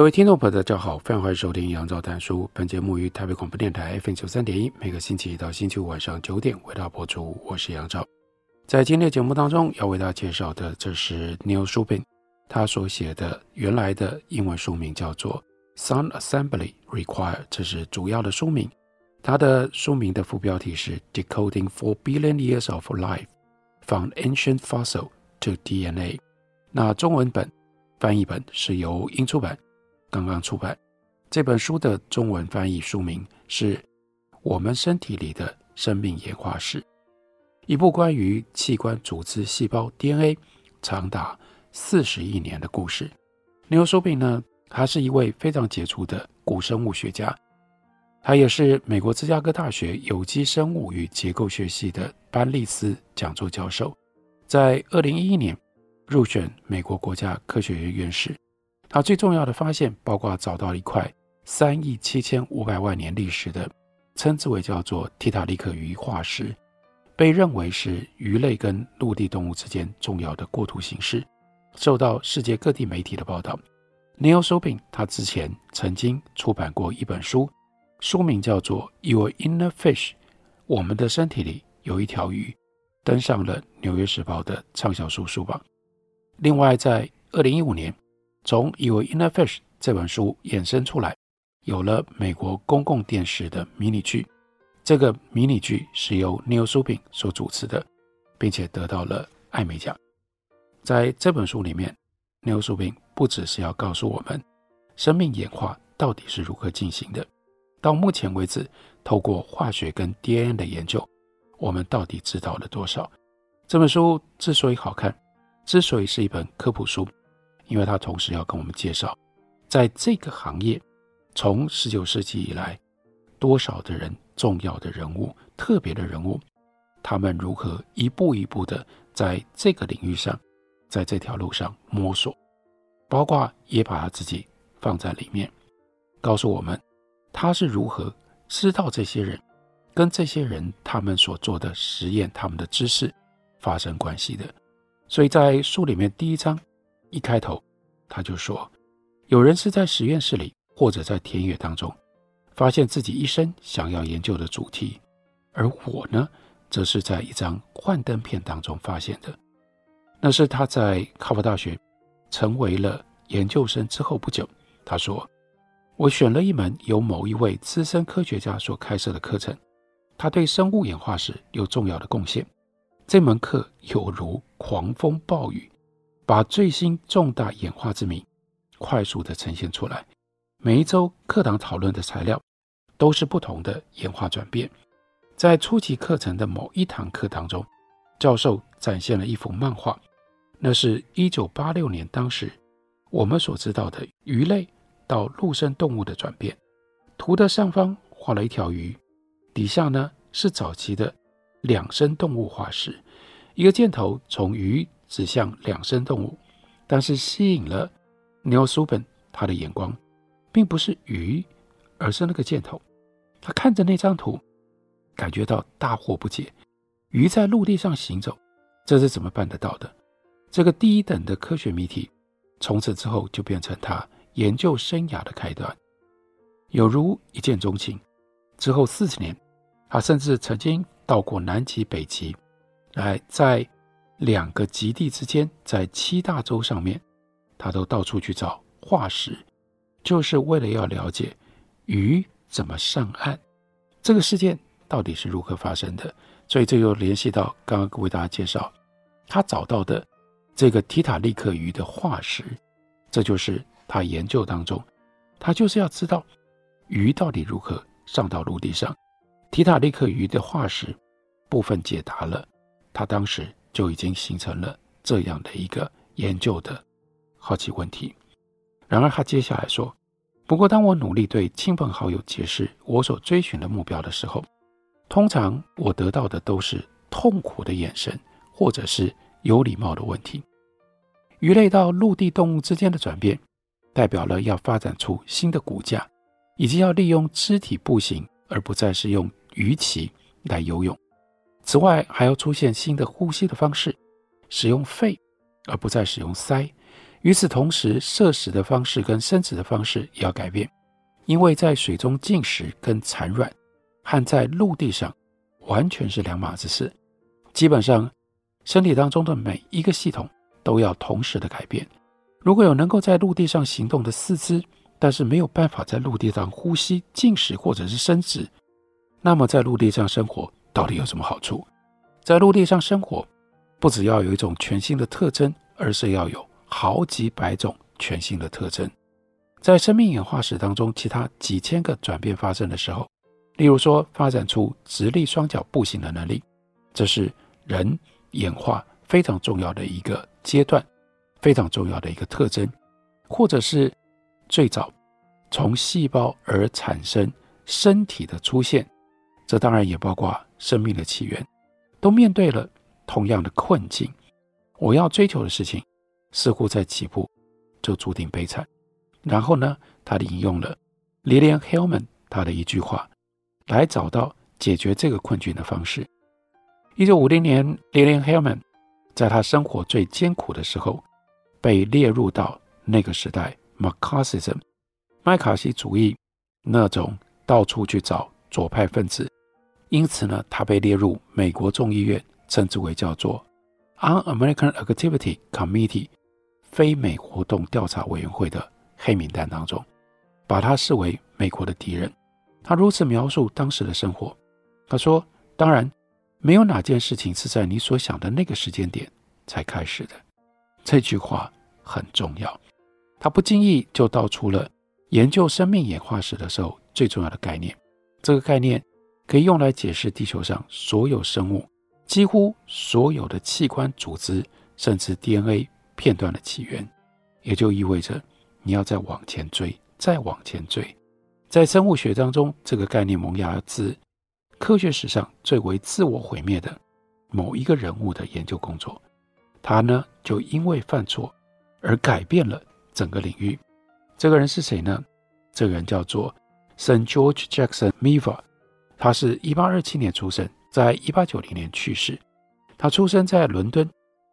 各位听众朋友，大家好，欢迎欢迎收听杨照谈书。本节目于台北广播电台 FM 九三点一，每个星期一到星期五晚上九点为大家播出。我是杨照，在今天的节目当中要为大家介绍的，这是 Neil Shubin 他所写的原来的英文书名叫做《Sound Assembly Required》，这是主要的书名。他的书名的副标题是《Decoding Four Billion Years of Life from Ancient Fossil to DNA》。那中文本翻译本是由英出版。刚刚出版这本书的中文翻译书名是《我们身体里的生命演化史》，一部关于器官、组织、细胞 DNA 长达四十亿年的故事。Neil Shubin 呢，他是一位非常杰出的古生物学家，他也是美国芝加哥大学有机生物与结构学系的班利斯讲座教授，在二零一一年入选美国国家科学院院士。他最重要的发现包括找到一块三亿七千五百万年历史的，称之为叫做提塔利克鱼化石，被认为是鱼类跟陆地动物之间重要的过渡形式，受到世界各地媒体的报道。Neil Shubin 他之前曾经出版过一本书，书名叫做《Your Inner Fish》，我们的身体里有一条鱼，登上了《纽约时报》的畅销书书榜。另外，在二零一五年。从《Your Inner Fish》这本书衍生出来，有了美国公共电视的迷你剧。这个迷你剧是由 Neil Shubin 所主持的，并且得到了艾美奖。在这本书里面，Neil Shubin 不只是要告诉我们生命演化到底是如何进行的，到目前为止，透过化学跟 DNA 的研究，我们到底知道了多少？这本书之所以好看，之所以是一本科普书。因为他同时要跟我们介绍，在这个行业，从十九世纪以来，多少的人、重要的人物、特别的人物，他们如何一步一步的在这个领域上，在这条路上摸索，包括也把他自己放在里面，告诉我们他是如何知道这些人跟这些人他们所做的实验、他们的知识发生关系的。所以在书里面第一章。一开头，他就说，有人是在实验室里或者在田野当中，发现自己一生想要研究的主题，而我呢，则是在一张幻灯片当中发现的。那是他在哈佛大学成为了研究生之后不久，他说，我选了一门由某一位资深科学家所开设的课程，他对生物演化史有重要的贡献。这门课有如狂风暴雨。把最新重大演化之谜快速地呈现出来。每一周课堂讨论的材料都是不同的演化转变。在初级课程的某一堂课当中，教授展现了一幅漫画，那是一九八六年当时我们所知道的鱼类到陆生动物的转变。图的上方画了一条鱼，底下呢是早期的两生动物化石，一个箭头从鱼。指向两生动物，但是吸引了 Neil Subin 他的眼光，并不是鱼，而是那个箭头。他看着那张图，感觉到大惑不解：鱼在陆地上行走，这是怎么办得到的？这个第一等的科学谜题，从此之后就变成他研究生涯的开端，有如一见钟情。之后四十年，他甚至曾经到过南极、北极，来在。两个极地之间，在七大洲上面，他都到处去找化石，就是为了要了解鱼怎么上岸，这个事件到底是如何发生的。所以这又联系到刚刚为大家介绍他找到的这个提塔利克鱼的化石，这就是他研究当中，他就是要知道鱼到底如何上到陆地上。提塔利克鱼的化石部分解答了，他当时。就已经形成了这样的一个研究的好奇问题。然而，他接下来说：“不过，当我努力对亲朋好友解释我所追寻的目标的时候，通常我得到的都是痛苦的眼神，或者是有礼貌的问题。鱼类到陆地动物之间的转变，代表了要发展出新的骨架，以及要利用肢体步行，而不再是用鱼鳍来游泳。此外，还要出现新的呼吸的方式。”使用肺，而不再使用鳃。与此同时，摄食的方式跟生殖的方式也要改变，因为在水中进食跟产卵，和在陆地上完全是两码子事。基本上，身体当中的每一个系统都要同时的改变。如果有能够在陆地上行动的四肢，但是没有办法在陆地上呼吸、进食或者是生殖，那么在陆地上生活到底有什么好处？在陆地上生活。不只要有一种全新的特征，而是要有好几百种全新的特征。在生命演化史当中，其他几千个转变发生的时候，例如说发展出直立双脚步行的能力，这是人演化非常重要的一个阶段，非常重要的一个特征，或者是最早从细胞而产生身体的出现，这当然也包括生命的起源，都面对了。同样的困境，我要追求的事情似乎在起步就注定悲惨。然后呢，他引用了 Lillian Hellman 他的一句话，来找到解决这个困境的方式。一九五零年，Lillian Hellman 在他生活最艰苦的时候，被列入到那个时代 McCarthyism 麦卡锡主义那种到处去找左派分子，因此呢，他被列入美国众议院。称之为叫做 Un-American Activity Committee 非美活动调查委员会的黑名单当中，把他视为美国的敌人。他如此描述当时的生活，他说：“当然，没有哪件事情是在你所想的那个时间点才开始的。”这句话很重要。他不经意就道出了研究生命演化史的时候最重要的概念。这个概念可以用来解释地球上所有生物。几乎所有的器官、组织，甚至 DNA 片段的起源，也就意味着你要再往前追，再往前追。在生物学当中，这个概念萌芽自科学史上最为自我毁灭的某一个人物的研究工作。他呢，就因为犯错而改变了整个领域。这个人是谁呢？这个人叫做 Saint George Jackson Miva 他是一八二七年出生。在一八九零年去世，他出生在伦敦，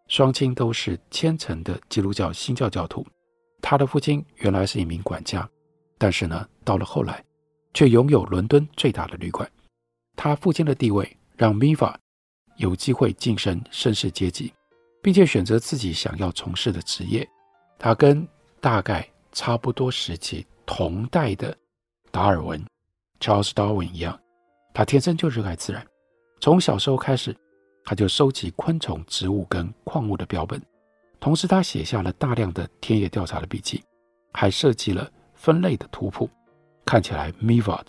双亲都是虔诚的基督教新教教徒。他的父亲原来是一名管家，但是呢，到了后来，却拥有伦敦最大的旅馆。他父亲的地位让 Miva 有机会晋升绅士阶级，并且选择自己想要从事的职业。他跟大概差不多时期同代的达尔文 Charles Darwin 一样，他天生就热爱自然。从小时候开始，他就收集昆虫、植物跟矿物的标本，同时他写下了大量的田野调查的笔记，还设计了分类的图谱。看起来，Mivart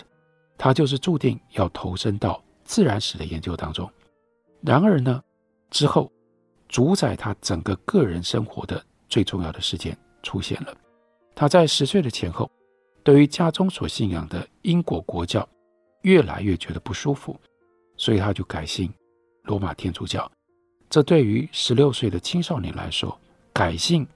他就是注定要投身到自然史的研究当中。然而呢，之后主宰他整个个人生活的最重要的事件出现了。他在十岁的前后，对于家中所信仰的英国国教越来越觉得不舒服。所以他就改信罗马天主教。这对于十六岁的青少年来说，改信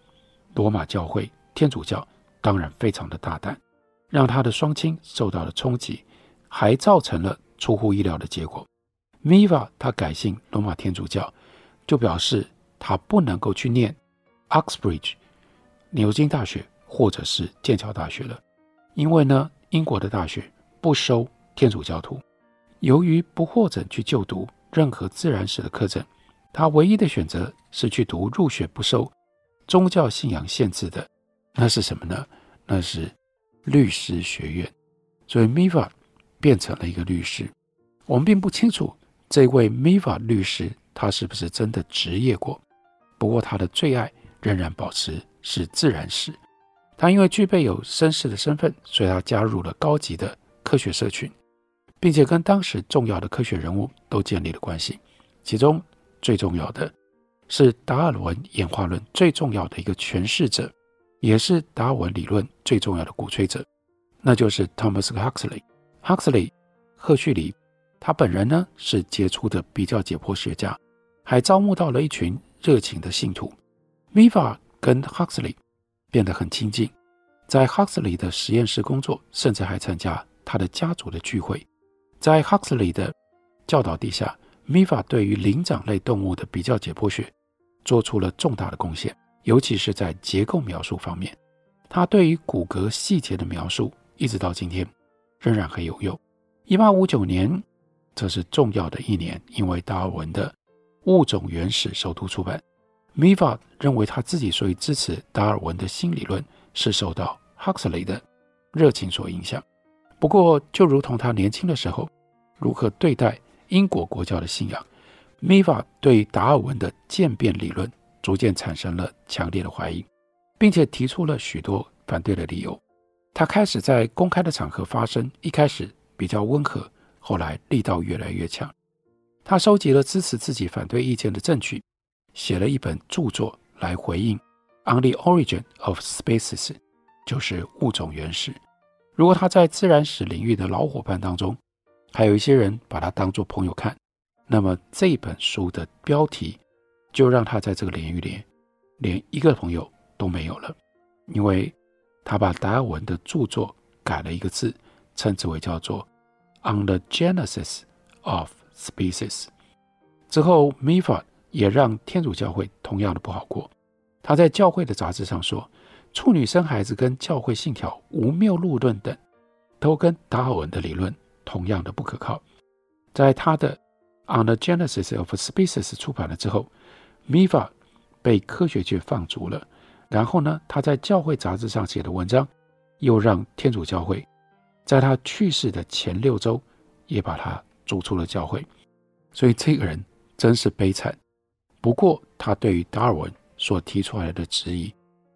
罗马教会天主教当然非常的大胆，让他的双亲受到了冲击，还造成了出乎意料的结果。Miva 他改信罗马天主教，就表示他不能够去念 Oxbridge 牛津大学或者是剑桥大学了，因为呢，英国的大学不收天主教徒。由于不获准去就读任何自然史的课程，他唯一的选择是去读入学不受宗教信仰限制的，那是什么呢？那是律师学院。所以 Miva 变成了一个律师。我们并不清楚这位 Miva 律师他是不是真的执业过，不过他的最爱仍然保持是自然史。他因为具备有绅士的身份，所以他加入了高级的科学社群。并且跟当时重要的科学人物都建立了关系，其中最重要的是达尔文演化论最重要的一个诠释者，也是达尔文理论最重要的鼓吹者，那就是 Thomas Huxley。Huxley，赫胥黎，他本人呢是杰出的比较解剖学家，还招募到了一群热情的信徒。Miva 跟 Huxley 变得很亲近，在 Huxley 的实验室工作，甚至还参加他的家族的聚会。在 Huxley 的教导底下，Miva 对于灵长类动物的比较解剖学做出了重大的贡献，尤其是在结构描述方面，他对于骨骼细节的描述，一直到今天。仍然很有用。一八五九年，这是重要的一年，因为达尔文的《物种原始》首度出版。Miva 认为他自己所以支持达尔文的新理论，是受到 Huxley 的热情所影响。不过，就如同他年轻的时候如何对待英国国教的信仰，Miva 对达尔文的渐变理论逐渐产生了强烈的怀疑，并且提出了许多反对的理由。他开始在公开的场合发声，一开始比较温和，后来力道越来越强。他收集了支持自己反对意见的证据，写了一本著作来回应《On the Origin of Species》，就是物种原始。如果他在自然史领域的老伙伴当中，还有一些人把他当作朋友看，那么这本书的标题就让他在这个领域里连一个朋友都没有了，因为。他把达尔文的著作改了一个字，称之为叫做《On the Genesis of Species》。之后，Miva 也让天主教会同样的不好过。他在教会的杂志上说，处女生孩子跟教会信条无谬论论等，都跟达尔文的理论同样的不可靠。在他的《On the Genesis of Species》出版了之后，Miva 被科学界放逐了。然后呢，他在教会杂志上写的文章，又让天主教会在他去世的前六周也把他逐出了教会。所以这个人真是悲惨。不过他对于达尔文所提出来的质疑，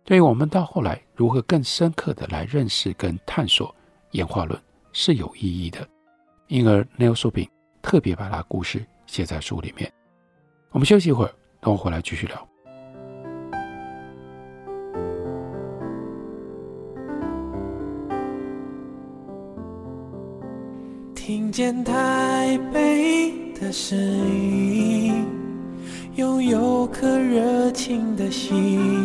对于我们到后来如何更深刻的来认识跟探索演化论是有意义的。因而 Neil s u p i n 特别把他故事写在书里面。我们休息一会儿，等我回来继续聊。听见台北的声音，拥有颗热情的心，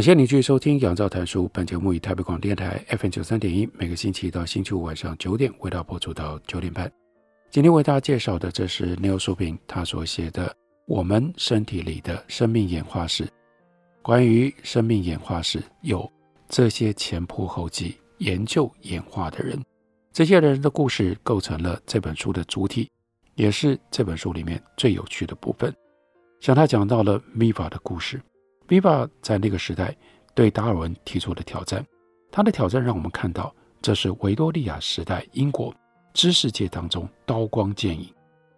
感谢你继续收听《杨照谈书》。本节目以台北广电台 FM 九三点一，每个星期一到星期五晚上九点为大家播出到九点半。今天为大家介绍的，这是 Neil Shupin 他所写的《我们身体里的生命演化史》。关于生命演化史，有这些前仆后继研究演化的人，这些人的故事构成了这本书的主体，也是这本书里面最有趣的部分。像他讲到了 Miva 的故事。Miva 在那个时代对达尔文提出的挑战，他的挑战让我们看到，这是维多利亚时代英国知识界当中刀光剑影，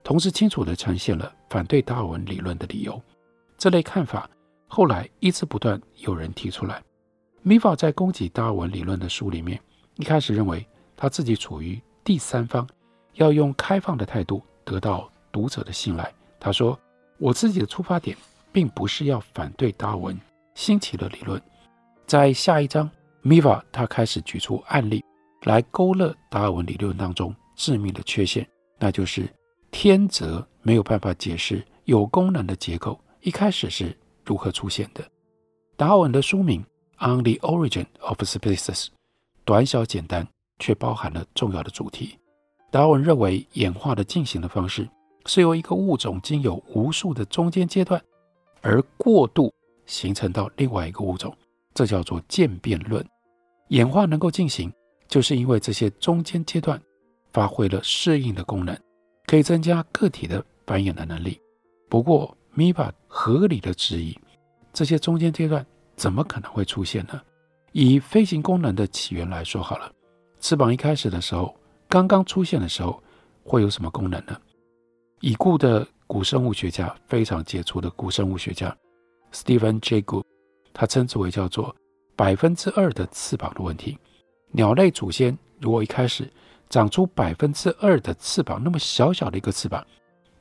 同时清楚地呈现了反对达尔文理论的理由。这类看法后来一直不断有人提出来。Miva 在攻击达尔文理论的书里面，一开始认为他自己处于第三方，要用开放的态度得到读者的信赖。他说：“我自己的出发点。”并不是要反对达尔文新奇的理论。在下一章，Miva 他开始举出案例来勾勒达尔文理论当中致命的缺陷，那就是天择没有办法解释有功能的结构一开始是如何出现的。达尔文的书名《On the Origin of Species》短小简单，却包含了重要的主题。达尔文认为演化的进行的方式是由一个物种经由无数的中间阶段。而过度形成到另外一个物种，这叫做渐变论。演化能够进行，就是因为这些中间阶段发挥了适应的功能，可以增加个体的繁衍的能力。不过米法合理的质疑，这些中间阶段怎么可能会出现呢？以飞行功能的起源来说好了，翅膀一开始的时候，刚刚出现的时候，会有什么功能呢？已故的古生物学家，非常杰出的古生物学家 Stephen J. Gould，他称之为叫做百分之二的翅膀的问题。鸟类祖先如果一开始长出百分之二的翅膀，那么小小的一个翅膀，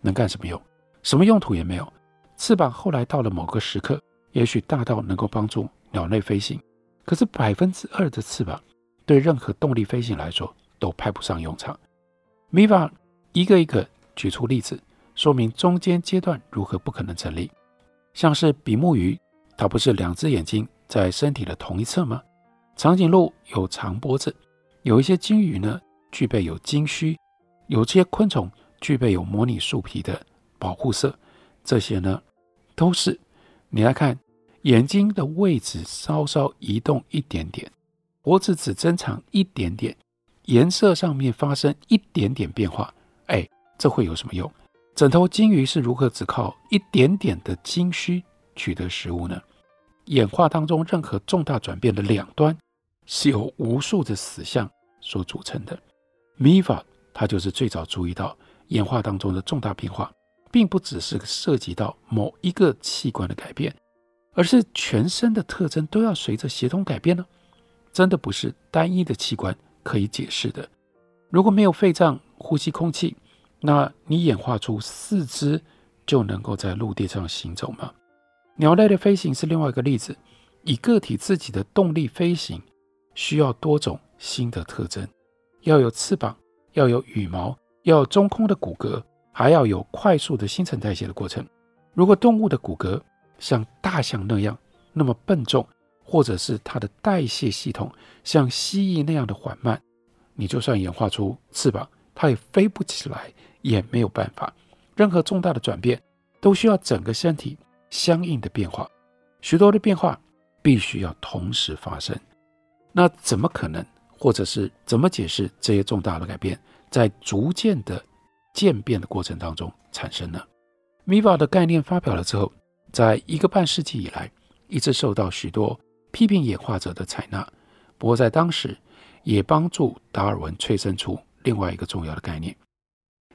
能干什么用？什么用途也没有。翅膀后来到了某个时刻，也许大到能够帮助鸟类飞行，可是百分之二的翅膀对任何动力飞行来说都派不上用场。Miva 一个一个举出例子，说明中间阶段如何不可能成立。像是比目鱼，它不是两只眼睛在身体的同一侧吗？长颈鹿有长脖子，有一些鲸鱼呢具备有鲸须，有些昆虫具备有模拟树皮的保护色，这些呢都是你来看，眼睛的位置稍稍移动一点点，脖子只增长一点点，颜色上面发生一点点变化，哎，这会有什么用？整头鲸鱼是如何只靠一点点的鲸须取得食物呢？演化当中任何重大转变的两端是由无数的死相所组成的。Miva 他就是最早注意到演化当中的重大变化，并不只是涉及到某一个器官的改变，而是全身的特征都要随着协同改变呢？真的不是单一的器官可以解释的。如果没有肺脏呼吸空气，那你演化出四肢就能够在陆地上行走吗？鸟类的飞行是另外一个例子，以个体自己的动力飞行，需要多种新的特征，要有翅膀，要有羽毛，要有中空的骨骼，还要有快速的新陈代谢的过程。如果动物的骨骼像大象那样那么笨重，或者是它的代谢系统像蜥蜴那样的缓慢，你就算演化出翅膀，它也飞不起来，也没有办法。任何重大的转变都需要整个身体。相应的变化，许多的变化必须要同时发生。那怎么可能，或者是怎么解释这些重大的改变在逐渐的渐变的过程当中产生呢？MIVA 的概念发表了之后，在一个半世纪以来，一直受到许多批评演化者的采纳。不过在当时，也帮助达尔文催生出另外一个重要的概念。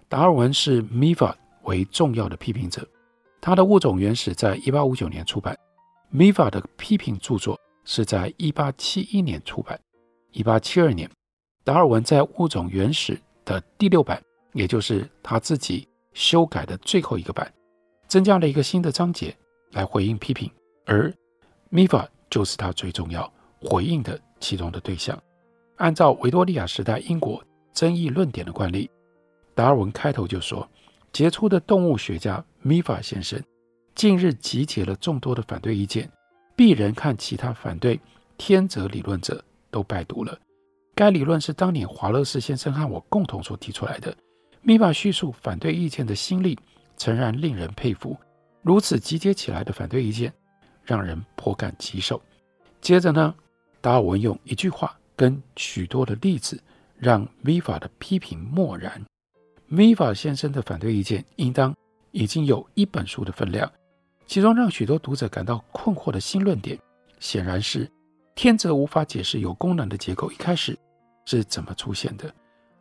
达尔文是 MIVA 为重要的批评者。他的《物种原始》在一八五九年出版，Miva 的批评著作是在一八七一年出版。一八七二年，达尔文在《物种原始》的第六版，也就是他自己修改的最后一个版，增加了一个新的章节来回应批评，而 Miva 就是他最重要回应的其中的对象。按照维多利亚时代英国争议论点的惯例，达尔文开头就说。杰出的动物学家米法先生近日集结了众多的反对意见，鄙人看其他反对天择理论者都拜读了。该理论是当年华勒士先生和我共同所提出来的。米法叙述反对意见的心力，诚然令人佩服。如此集结起来的反对意见，让人颇感棘手。接着呢，达尔文用一句话跟许多的例子，让米法的批评漠然。米法先生的反对意见，应当已经有一本书的分量。其中让许多读者感到困惑的新论点，显然是天择无法解释有功能的结构一开始是怎么出现的，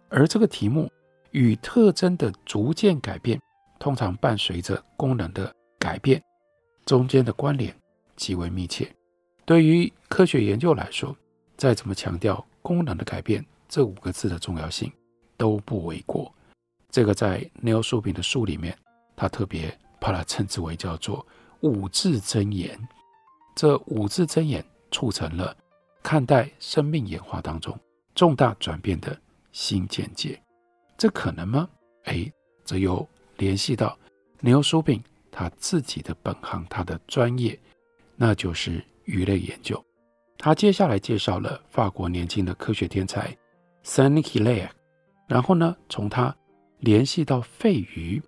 而这个题目与特征的逐渐改变，通常伴随着功能的改变，中间的关联极为密切。对于科学研究来说，再怎么强调功能的改变这五个字的重要性，都不为过。这个在 Neil s u b i n 的书里面，他特别把它称之为叫做“五字真言”。这五字真言促成了看待生命演化当中重大转变的新见解。这可能吗？哎，这又联系到 Neil s u b i n 他自己的本行，他的专业，那就是鱼类研究。他接下来介绍了法国年轻的科学天才 Saint Hilaire，然后呢，从他联系到肺鱼，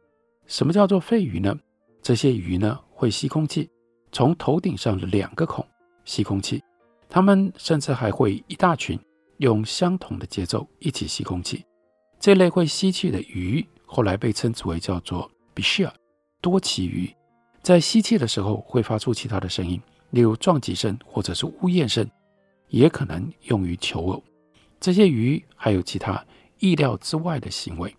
什么叫做肺鱼呢？这些鱼呢会吸空气，从头顶上的两个孔吸空气。它们甚至还会一大群用相同的节奏一起吸空气。这类会吸气的鱼后来被称之为叫做 Bichir。多鳍鱼，在吸气的时候会发出其他的声音，例如撞击声或者是呜咽声，也可能用于求偶。这些鱼还有其他意料之外的行为，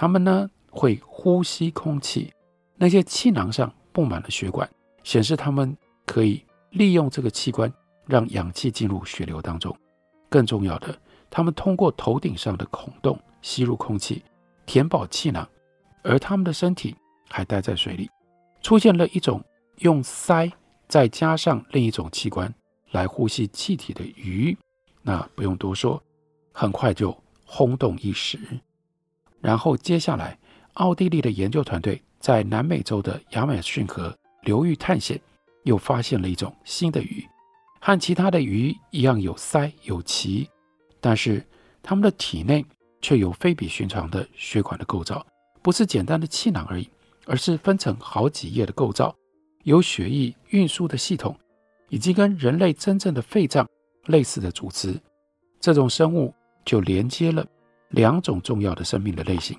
它们呢会呼吸空气，那些气囊上布满了血管，显示它们可以利用这个器官让氧气进入血流当中。更重要的，它们通过头顶上的孔洞吸入空气，填饱气囊，而它们的身体还待在水里。出现了一种用鳃再加上另一种器官来呼吸气体的鱼，那不用多说。很快就轰动一时，然后接下来，奥地利的研究团队在南美洲的亚马逊河流域探险，又发现了一种新的鱼，和其他的鱼一样有鳃有鳍，但是它们的体内却有非比寻常的血管的构造，不是简单的气囊而已，而是分成好几页的构造，有血液运输的系统，以及跟人类真正的肺脏类似的组织，这种生物。就连接了两种重要的生命的类型，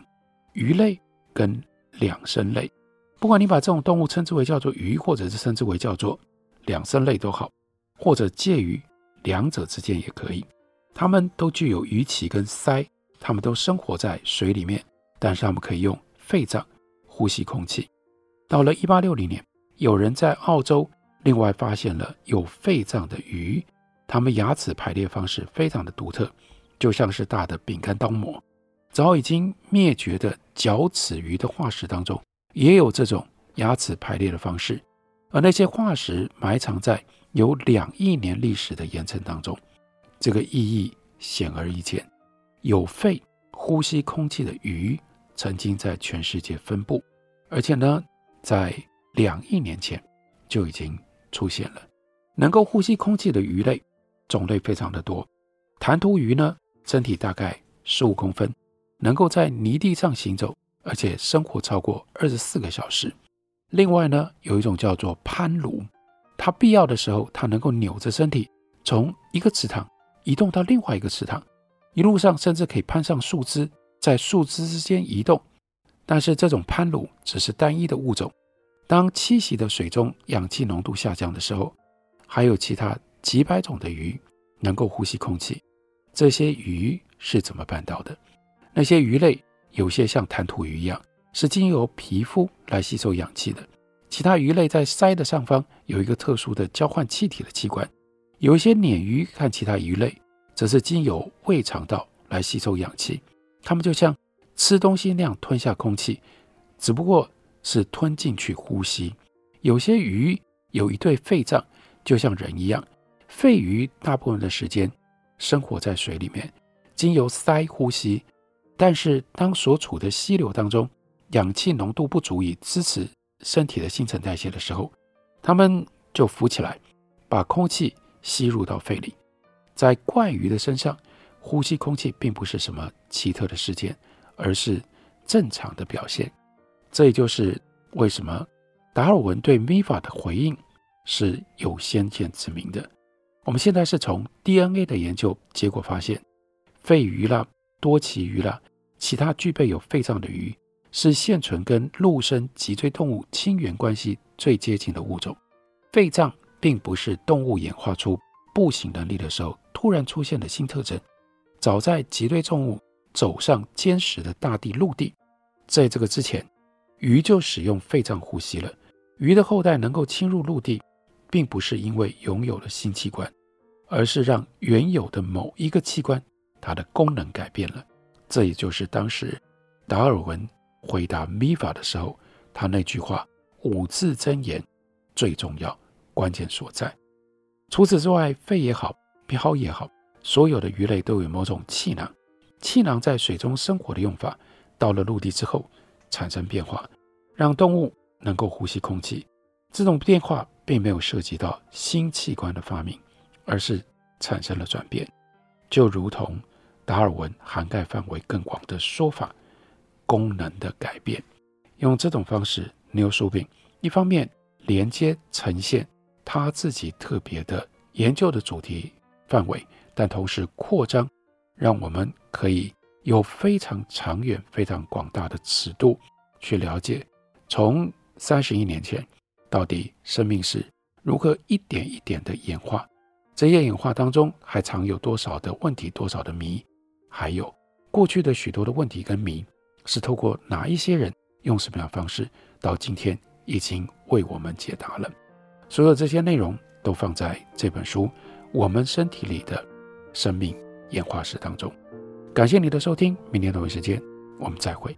鱼类跟两生类。不管你把这种动物称之为叫做鱼，或者是称之为叫做两生类都好，或者介于两者之间也可以。它们都具有鱼鳍跟鳃，它们都生活在水里面，但是它们可以用肺脏呼吸空气。到了一八六零年，有人在澳洲另外发现了有肺脏的鱼，它们牙齿排列方式非常的独特。就像是大的饼干刀模，早已经灭绝的角齿鱼的化石当中，也有这种牙齿排列的方式，而那些化石埋藏在有两亿年历史的岩层当中，这个意义显而易见。有肺呼吸空气的鱼曾经在全世界分布，而且呢，在两亿年前就已经出现了。能够呼吸空气的鱼类种类非常的多，弹涂鱼呢，身体大概十五公分，能够在泥地上行走，而且生活超过二十四个小时。另外呢，有一种叫做攀鲈，它必要的时候，它能够扭着身体从一个池塘移动到另外一个池塘，一路上甚至可以攀上树枝，在树枝之间移动。但是这种攀鲈只是单一的物种，当栖息的水中氧气浓度下降的时候，还有其他几百种的鱼能够呼吸空气。这些鱼是怎么办到的？那些鱼类有些像弹涂鱼一样，是经由皮肤来吸收氧气的；其他鱼类在鳃的上方有一个特殊的交换气体的器官；有一些鲶鱼和其他鱼类则是经由胃肠道来吸收氧气。它们就像吃东西那样吞下空气，只不过是吞进去呼吸。有些鱼有一对肺脏，就像人一样，肺鱼大部分的时间。生活在水里面，经由鳃呼吸，但是当所处的溪流当中氧气浓度不足以支持身体的新陈代谢的时候，它们就浮起来，把空气吸入到肺里。在怪鱼的身上，呼吸空气并不是什么奇特的事件，而是正常的表现。这也就是为什么达尔文对米法的回应是有先见之明的。我们现在是从 DNA 的研究结果发现，肺鱼啦、多鳍鱼啦，其他具备有肺脏的鱼，是现存跟陆生脊椎动物亲缘关系最接近的物种。肺脏并不是动物演化出步行能力的时候突然出现的新特征，早在脊椎动物走上坚实的大地陆地，在这个之前，鱼就使用肺脏呼吸了。鱼的后代能够侵入陆地。并不是因为拥有了新器官，而是让原有的某一个器官它的功能改变了。这也就是当时达尔文回答米法的时候，他那句话五字真言最重要关键所在。除此之外，肺也好，鰾也好，所有的鱼类都有某种气囊。气囊在水中生活的用法，到了陆地之后产生变化，让动物能够呼吸空气。这种变化。并没有涉及到新器官的发明，而是产生了转变，就如同达尔文涵盖范围更广的说法，功能的改变。用这种方式，牛叔病一方面连接呈现他自己特别的研究的主题范围，但同时扩张，让我们可以有非常长远、非常广大的尺度去了解从三十亿年前，到底生命是如何一点一点的演化？这些演化当中还藏有多少的问题，多少的谜？还有过去的许多的问题跟谜，是透过哪一些人用什么样的方式，到今天已经为我们解答了？所有这些内容都放在这本书《我们身体里的生命演化史》当中。感谢你的收听，明天同一时间我们再会。